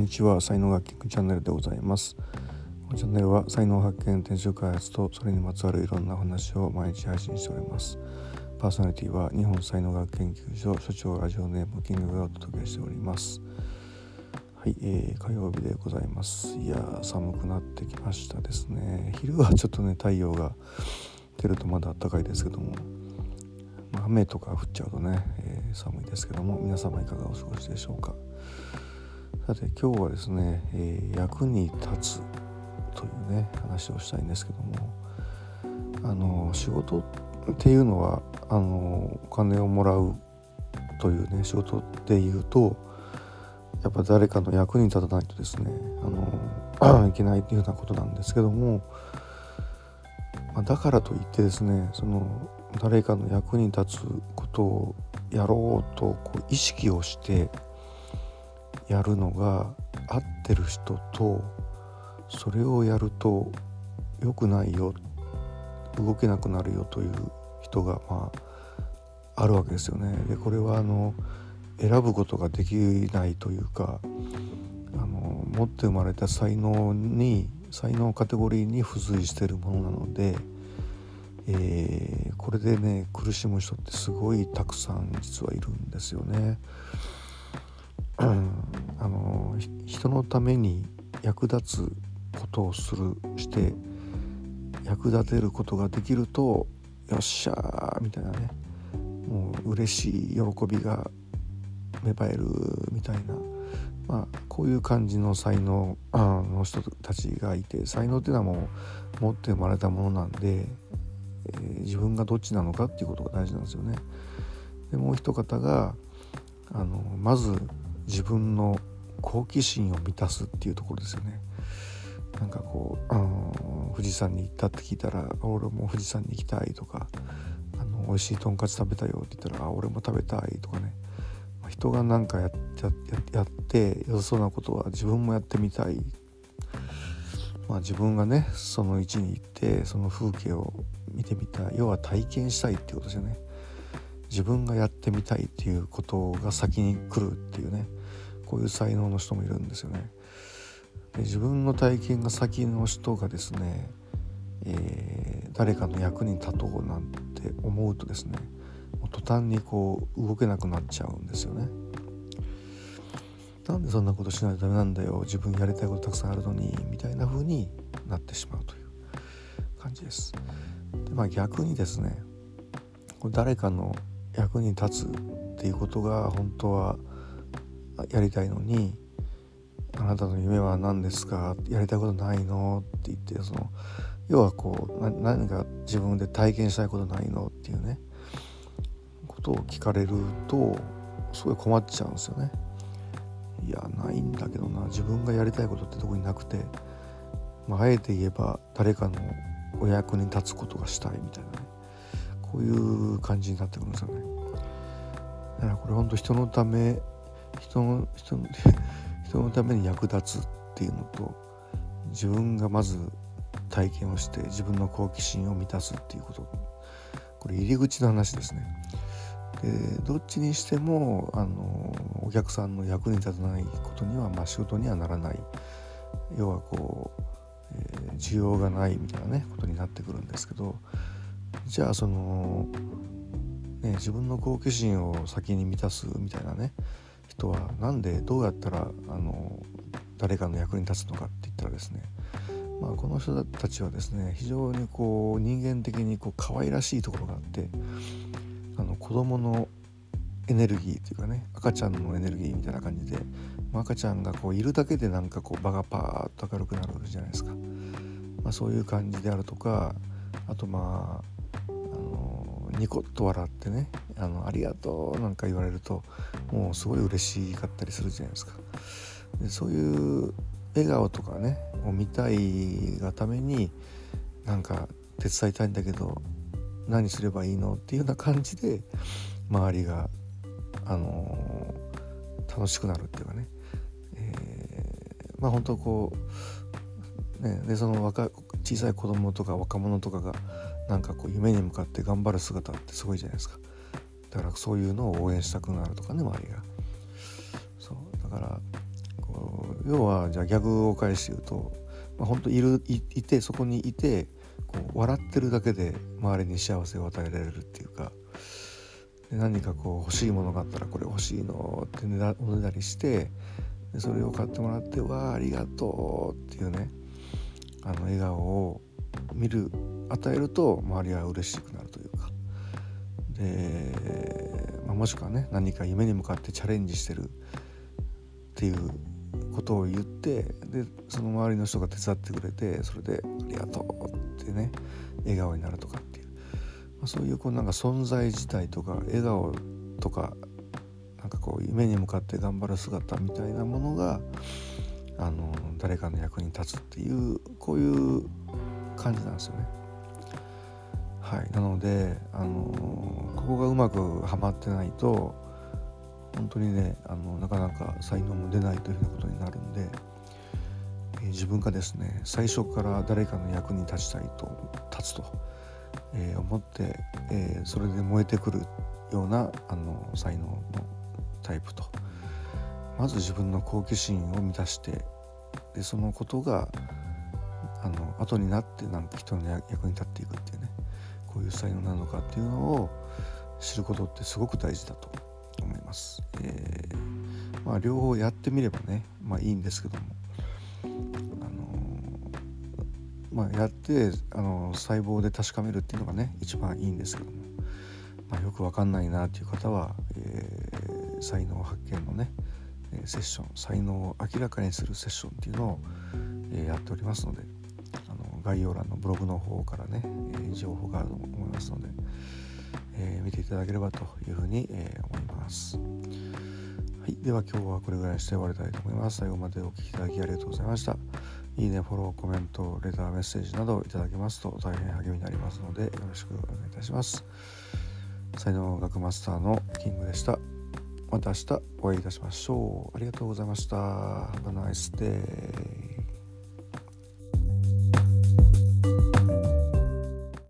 んにちは。才能学チャンネルでございます。このチャンネルは才能発見転職開発とそれにまつわるいろんな話を毎日配信しております。パーソナリティは日本才能学研究所所長ラジオネームキングがお届けしております。はい、えー、火曜日でございます。いや寒くなってきましたですね。昼はちょっとね太陽が出るとまだ暖かいですけども。雨とか降っちゃうとね、えー、寒いですけども皆様いかがお過ごしでしょうか。さて今日はですね、えー、役に立つというね話をしたいんですけどもあの仕事っていうのはあのお金をもらうというね仕事でいうとやっぱ誰かの役に立たないとですねあの いけないっていうようなことなんですけども、まあ、だからといってですねその誰かの役に立つことをやろうとこう意識をしてやるのが合ってる人とそれをやると良くないよ動けなくなるよという人がまああるわけですよね。でこれはあの選ぶことができないというかあの持って生まれた才能に才能カテゴリーに付随してるものなので。えー、これでね苦しむ人ってすごいたくさん実はいるんですよね。人のために役立つことをするして役立てることができるとよっしゃーみたいなねもう嬉しい喜びが芽生えるみたいな、まあ、こういう感じの才能の人たちがいて才能っていうのはもう持って生まれたものなんでえー、自分がどっちなのかっていうことが大事なんですよね。でもう一方があのまず自分の好奇心を満たすっていうところですよね。なんかこう、あの富士山に行ったって聞いたら「俺も富士山に行きたい」とか「あの美味しいとんかつ食べたよ」って言ったら「あ俺も食べたい」とかね、ま、人が何かやっやって良さそうなことは自分もやってみたい。まあ、自分がねその位置に行ってその風景を見てみたい。要は体験したいっていうことですよね。自分がやってみたいっていうことが先に来るっていうね。こういう才能の人もいるんですよねで自分の体験が先の人がですね、えー、誰かの役に立とうなんて思うとですね途端にこう動けなくなっちゃうんですよねなんでそんなことしないとダメなんだよ自分やりたいことたくさんあるのにみたいな風になってしまうという感じです。でまあ逆にですねこれ誰かの役に立つっていうことが本当はやりたいのに「あなたの夢は何ですか?」やりたいことないの?」って言ってその要はこう何か自分で体験したいことないの？っていうねことを聞かれるとすごい困っちゃうんですよね。いやないんだけどな自分がやりたいことって特になくて、まあ、あえて言えば誰かのお役に立つことがしたいみたいなねこういう感じになってくるんですよねだからこれほんと人のため人の人の 人のために役立つっていうのと自分がまず体験をして自分の好奇心を満たすっていうこと。これ入り口の話ですね。でどっちにしてもあのお客さんの役に立たないことには、まあ、仕事にはならない。要はこう、えー、需要がないみたいなねことになってくるんですけどじゃあその、ね、自分の好奇心を先に満たすみたいなね人は何でどうやったらあの誰かの役に立つのかって言ったらですねまあ、この人たちはですね非常にこう人間的にこう可愛らしいところがあってあの子供のエネルギーというかね赤ちゃんのエネルギーみたいな感じで、まあ、赤ちゃんがこういるだけでなんかこう場がパーッと明るくなるじゃないですか、まあ、そういう感じであるとかあとまああのニコッと笑ってねあのありがとうなんか言われるともうすごい嬉しかったりするじゃないですか。でそういう笑顔とかねを見たいがためになんか手伝いたいんだけど何すればいいのっていうような感じで周りが、あのー、楽しくなるっていうかね、えー、まあ本当こう、ね、でその若小さい子供とか若者とかがなんかこう夢に向かって頑張る姿ってすごいじゃないですか。だからそういうのを応援したくなるとかね周りがそう。だからこう要はじゃあ逆を返して言うと、まあ、本当いるいいてそこにいてこう笑ってるだけで周りに幸せを与えられるっていうかで何かこう欲しいものがあったらこれ欲しいのってねだおねだりしてでそれを買ってもらって「わあありがとう」っていうねあの笑顔を見る与えると周りは嬉しくなるというか。で、まあ、もしくはね何か夢に向かってチャレンジしてるっていうことを言ってでその周りの人が手伝ってくれてそれで「ありがとう」ってね笑顔になるとかっていう、まあ、そういうこうなんか存在自体とか笑顔とかなんかこう夢に向かって頑張る姿みたいなものがあの誰かの役に立つっていうこういう感じなんですよね。はい、なので、あのここがうまくはまってないと本当にねあのなかなか才能も出ないというふうなことになるんで、えー、自分がですね最初から誰かの役に立ちたいと立つと、えー、思って、えー、それで燃えてくるようなあの才能のタイプと。まず自分の好奇心を満たしてでそのことがあの後になってなんか人の役に立っていくっていうね。こういう才能なのかっていうのを知ることってすごく大事だと思います。えー、まあ、両方やってみればね、まあ、いいんですけども、あのまあ、やってあの細胞で確かめるっていうのがね一番いいんですけども、まあ、よく分かんないなっていう方は、えー、才能発見のねセッション才能を明らかにするセッションっていうのを、え、やっておりますので。概要欄のブログの方からね、えー、情報があると思いますので、えー、見ていただければというふうに、え思います。はい、では今日はこれぐらいにして終わりたいと思います。最後までお聴きいただきありがとうございました。いいね、フォロー、コメント、レター、メッセージなどいただけますと大変励みになりますのでよろしくお願いいたします。才能学マスターのキングでした。また明日お会いいたしましょう。ありがとうございました。Have a nice day.